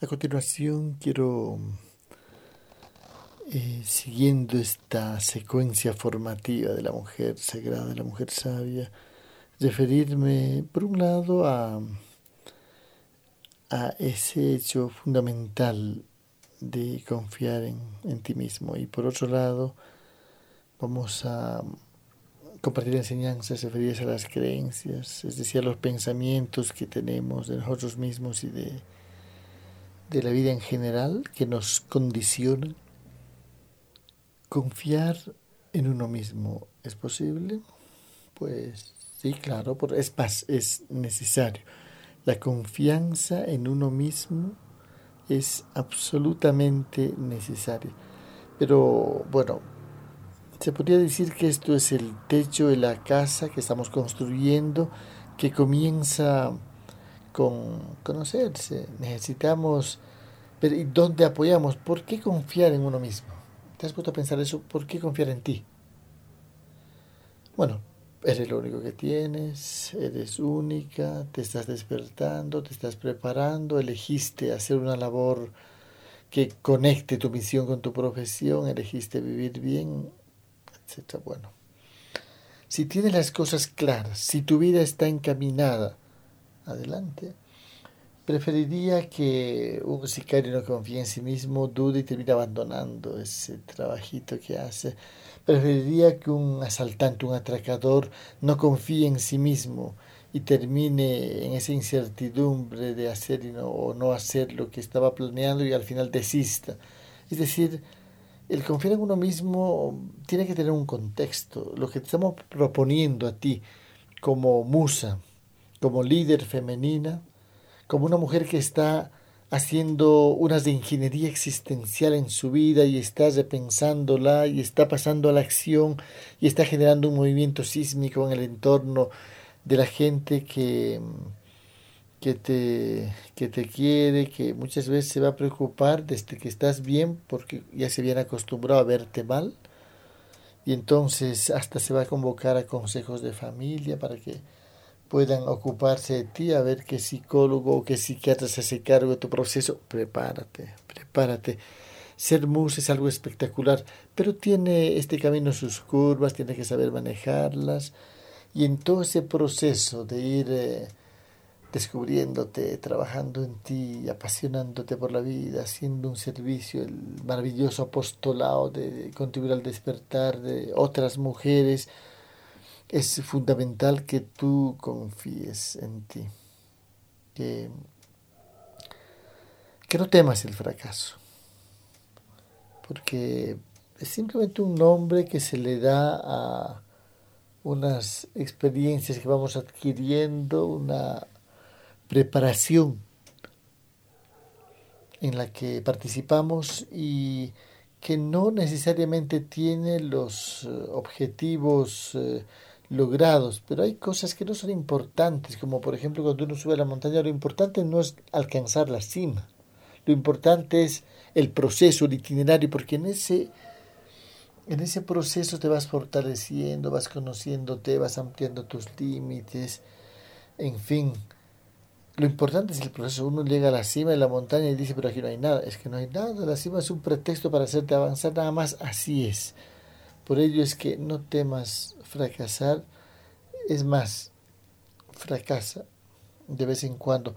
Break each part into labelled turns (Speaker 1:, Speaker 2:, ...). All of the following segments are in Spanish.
Speaker 1: A continuación quiero, eh, siguiendo esta secuencia formativa de la mujer sagrada, de la mujer sabia, referirme, por un lado, a, a ese hecho fundamental de confiar en, en ti mismo. Y por otro lado, vamos a compartir enseñanzas referidas a las creencias, es decir, a los pensamientos que tenemos de nosotros mismos y de de la vida en general que nos condiciona. Confiar en uno mismo es posible, pues sí, claro, es, es necesario. La confianza en uno mismo es absolutamente necesaria. Pero bueno, se podría decir que esto es el techo de la casa que estamos construyendo, que comienza con conocerse. Necesitamos pero ¿y dónde apoyamos? ¿Por qué confiar en uno mismo? ¿Te has puesto a pensar eso? ¿Por qué confiar en ti? Bueno, eres lo único que tienes, eres única, te estás despertando, te estás preparando, elegiste hacer una labor que conecte tu misión con tu profesión, elegiste vivir bien, etc. Bueno, si tienes las cosas claras, si tu vida está encaminada, adelante. Preferiría que un sicario no confíe en sí mismo, dude y termine abandonando ese trabajito que hace. Preferiría que un asaltante, un atracador, no confíe en sí mismo y termine en esa incertidumbre de hacer y no, o no hacer lo que estaba planeando y al final desista. Es decir, el confiar en uno mismo tiene que tener un contexto. Lo que te estamos proponiendo a ti como musa, como líder femenina, como una mujer que está haciendo unas de ingeniería existencial en su vida y está repensándola y está pasando a la acción y está generando un movimiento sísmico en el entorno de la gente que, que, te, que te quiere, que muchas veces se va a preocupar desde que estás bien porque ya se viene acostumbrado a verte mal. Y entonces hasta se va a convocar a consejos de familia para que puedan ocuparse de ti, a ver qué psicólogo o qué psiquiatra se hace cargo de tu proceso. Prepárate, prepárate. Ser mus es algo espectacular, pero tiene este camino sus curvas, tiene que saber manejarlas. Y en todo ese proceso de ir eh, descubriéndote, trabajando en ti, apasionándote por la vida, haciendo un servicio, el maravilloso apostolado de contribuir al despertar de otras mujeres, es fundamental que tú confíes en ti, que, no temas el fracaso, porque es simplemente un nombre que se le da a unas experiencias que vamos adquiriendo, una preparación en la que participamos y que no necesariamente tiene los eh, objetivos eh, logrados, pero hay cosas que no son importantes, como por ejemplo cuando uno sube a la montaña, lo importante no es alcanzar la cima, lo importante es el proceso, el itinerario, porque en ese, en ese proceso te vas fortaleciendo, vas conociéndote, vas ampliando tus límites, en fin. Lo importante es el proceso. Uno llega a la cima de la montaña y dice, pero aquí no hay nada. Es que no hay nada. La cima es un pretexto para hacerte avanzar, nada más así es. Por ello es que no temas fracasar, es más, fracasa de vez en cuando.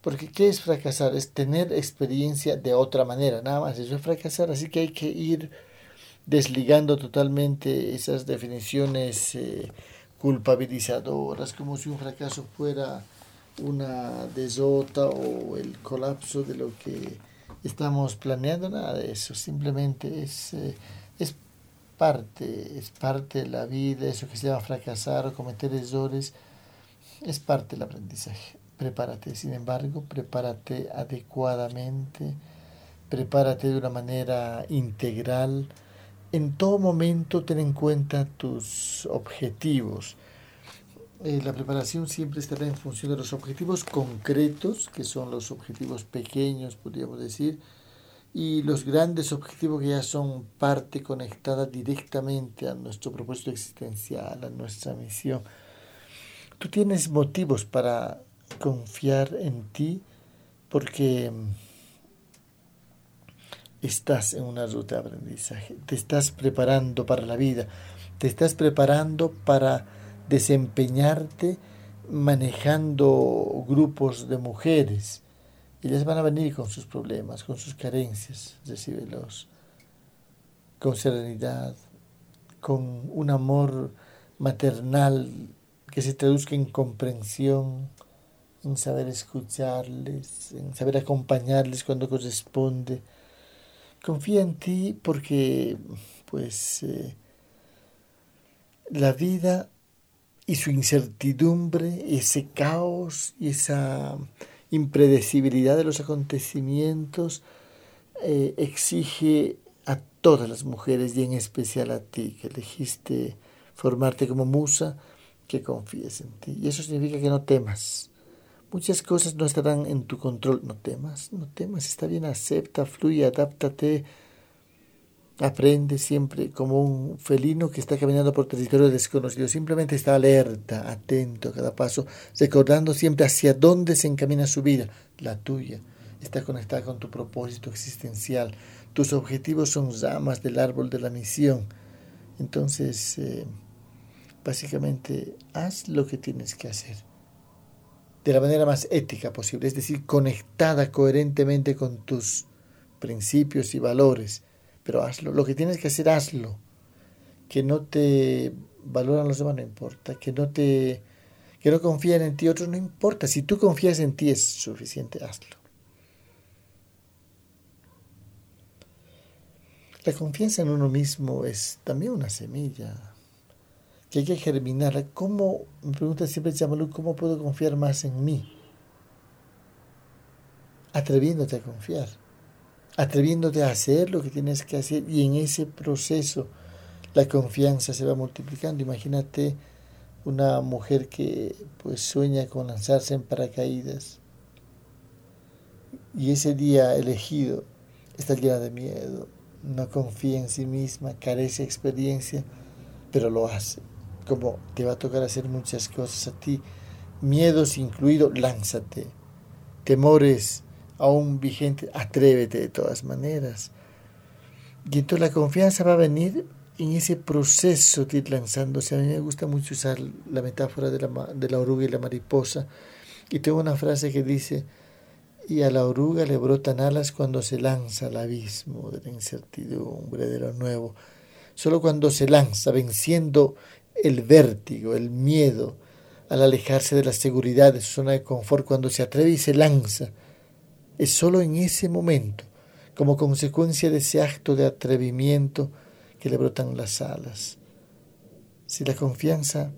Speaker 1: Porque ¿qué es fracasar? Es tener experiencia de otra manera, nada más. Eso es fracasar, así que hay que ir desligando totalmente esas definiciones eh, culpabilizadoras, como si un fracaso fuera una desota o el colapso de lo que estamos planeando, nada de eso, simplemente es, eh, es parte, es parte de la vida, eso que se llama fracasar o cometer errores, es parte del aprendizaje. Prepárate, sin embargo, prepárate adecuadamente, prepárate de una manera integral. En todo momento ten en cuenta tus objetivos. Eh, la preparación siempre estará en función de los objetivos concretos, que son los objetivos pequeños, podríamos decir, y los grandes objetivos que ya son parte conectada directamente a nuestro propósito existencial, a nuestra misión. Tú tienes motivos para confiar en ti porque estás en una ruta de aprendizaje, te estás preparando para la vida, te estás preparando para desempeñarte manejando grupos de mujeres. Ellas van a venir con sus problemas, con sus carencias, recíbelos con serenidad, con un amor maternal que se traduzca en comprensión, en saber escucharles, en saber acompañarles cuando corresponde. Confía en ti porque, pues, eh, la vida y su incertidumbre, ese caos y esa impredecibilidad de los acontecimientos eh, exige a todas las mujeres y en especial a ti que elegiste formarte como musa, que confíes en ti. Y eso significa que no temas. Muchas cosas no estarán en tu control. No temas, no temas, está bien, acepta, fluye, adáptate Aprende siempre como un felino que está caminando por territorio desconocido. Simplemente está alerta, atento a cada paso, recordando siempre hacia dónde se encamina su vida, la tuya. Está conectada con tu propósito existencial. Tus objetivos son ramas del árbol de la misión. Entonces, eh, básicamente, haz lo que tienes que hacer de la manera más ética posible, es decir, conectada coherentemente con tus principios y valores pero hazlo. Lo que tienes que hacer, hazlo. Que no te valoran los demás, no importa. Que no te que no confían en ti otros, no importa. Si tú confías en ti es suficiente, hazlo. La confianza en uno mismo es también una semilla que hay que germinar. ¿Cómo, me pregunta siempre Chamalú, cómo puedo confiar más en mí? Atreviéndote a confiar atreviéndote a hacer lo que tienes que hacer y en ese proceso la confianza se va multiplicando. Imagínate una mujer que pues sueña con lanzarse en paracaídas y ese día elegido está llena de miedo, no confía en sí misma, carece de experiencia, pero lo hace. Como te va a tocar hacer muchas cosas a ti, miedos incluidos, lánzate. Temores, aún vigente, atrévete de todas maneras. Y entonces la confianza va a venir en ese proceso de ir lanzándose. A mí me gusta mucho usar la metáfora de la, de la oruga y la mariposa. Y tengo una frase que dice, y a la oruga le brotan alas cuando se lanza al abismo de la incertidumbre, de lo nuevo. Solo cuando se lanza, venciendo el vértigo, el miedo, al alejarse de la seguridad, de su zona de confort, cuando se atreve y se lanza, es solo en ese momento, como consecuencia de ese acto de atrevimiento, que le brotan las alas. Si la confianza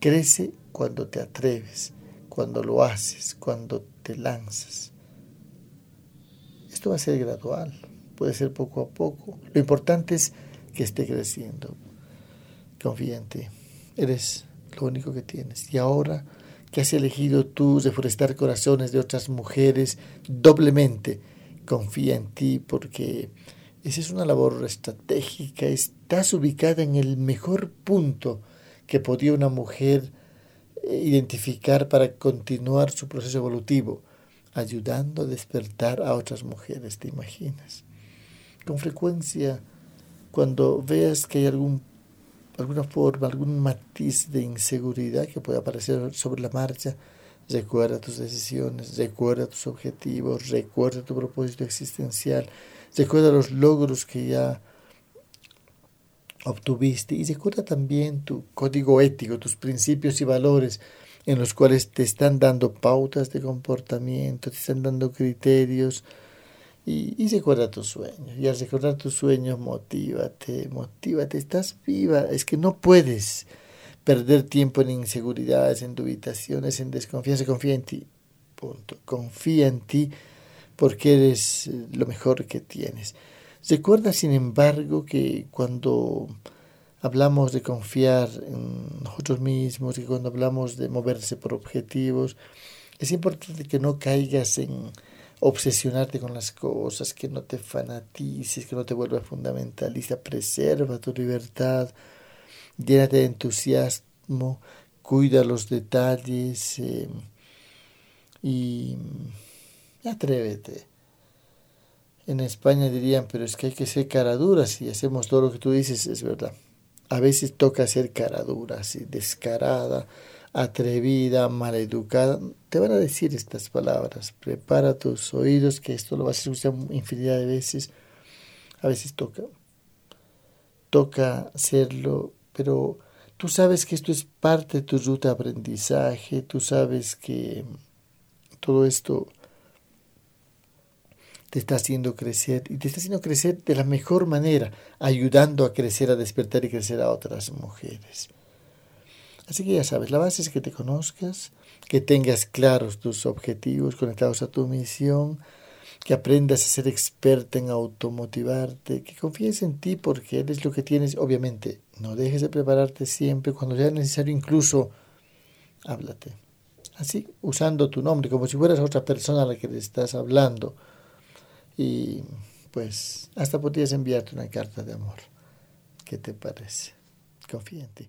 Speaker 1: crece cuando te atreves, cuando lo haces, cuando te lanzas. Esto va a ser gradual, puede ser poco a poco. Lo importante es que esté creciendo. Confía en ti. Eres lo único que tienes. Y ahora que has elegido tú reforestar corazones de otras mujeres doblemente. Confía en ti porque esa es una labor estratégica. Estás ubicada en el mejor punto que podía una mujer eh, identificar para continuar su proceso evolutivo, ayudando a despertar a otras mujeres, ¿te imaginas? Con frecuencia, cuando veas que hay algún alguna forma, algún matiz de inseguridad que pueda aparecer sobre la marcha, recuerda tus decisiones, recuerda tus objetivos, recuerda tu propósito existencial, recuerda los logros que ya obtuviste y recuerda también tu código ético, tus principios y valores en los cuales te están dando pautas de comportamiento, te están dando criterios, y, recuerda tus sueños. Y al recordar tus sueños, motívate, motívate. Estás viva. Es que no puedes perder tiempo en inseguridades, en dubitaciones, en desconfianza. Confía en ti. Punto. Confía en ti porque eres lo mejor que tienes. Recuerda, sin embargo, que cuando hablamos de confiar en nosotros mismos y cuando hablamos de moverse por objetivos, es importante que no caigas en obsesionarte con las cosas, que no te fanatices, que no te vuelvas fundamentalista, preserva tu libertad, llénate de entusiasmo, cuida los detalles em, y atrévete. En España dirían, pero es que hay que ser cara dura si hacemos todo lo que tú dices, es verdad. A veces toca ser cara dura, así, descarada, atrevida, maleducada. Te van a decir estas palabras. Prepara tus oídos, que esto lo vas a escuchar infinidad de veces. A veces toca. Toca hacerlo, pero tú sabes que esto es parte de tu ruta de aprendizaje, tú sabes que todo esto te está haciendo crecer y te está haciendo crecer de la mejor manera, ayudando a crecer, a despertar y crecer a otras mujeres. Así que ya sabes, la base es que te conozcas, que tengas claros tus objetivos conectados a tu misión, que aprendas a ser experta en automotivarte, que confíes en ti porque eres lo que tienes. Obviamente, no dejes de prepararte siempre, cuando sea necesario incluso háblate. Así, usando tu nombre, como si fueras otra persona a la que le estás hablando y pues hasta podrías enviarte una carta de amor. ¿Qué te parece? Confía en ti.